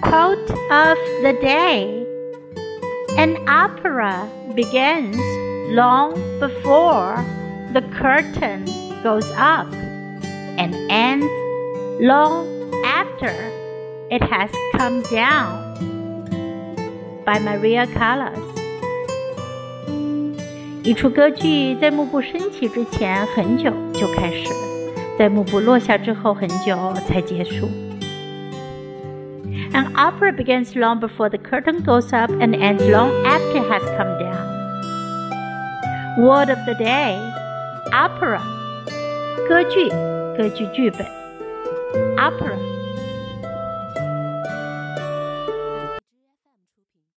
Quote of the day An opera begins long before the curtain goes up and ends long after it has come down. By Maria Callas. 一出歌剧在幕布升起之前很久就开始，在幕布落下之后很久才结束。 An opera begins long before the curtain goes up and ends long after it has come down. Word of the day opera 歌剧歌剧剧本 opera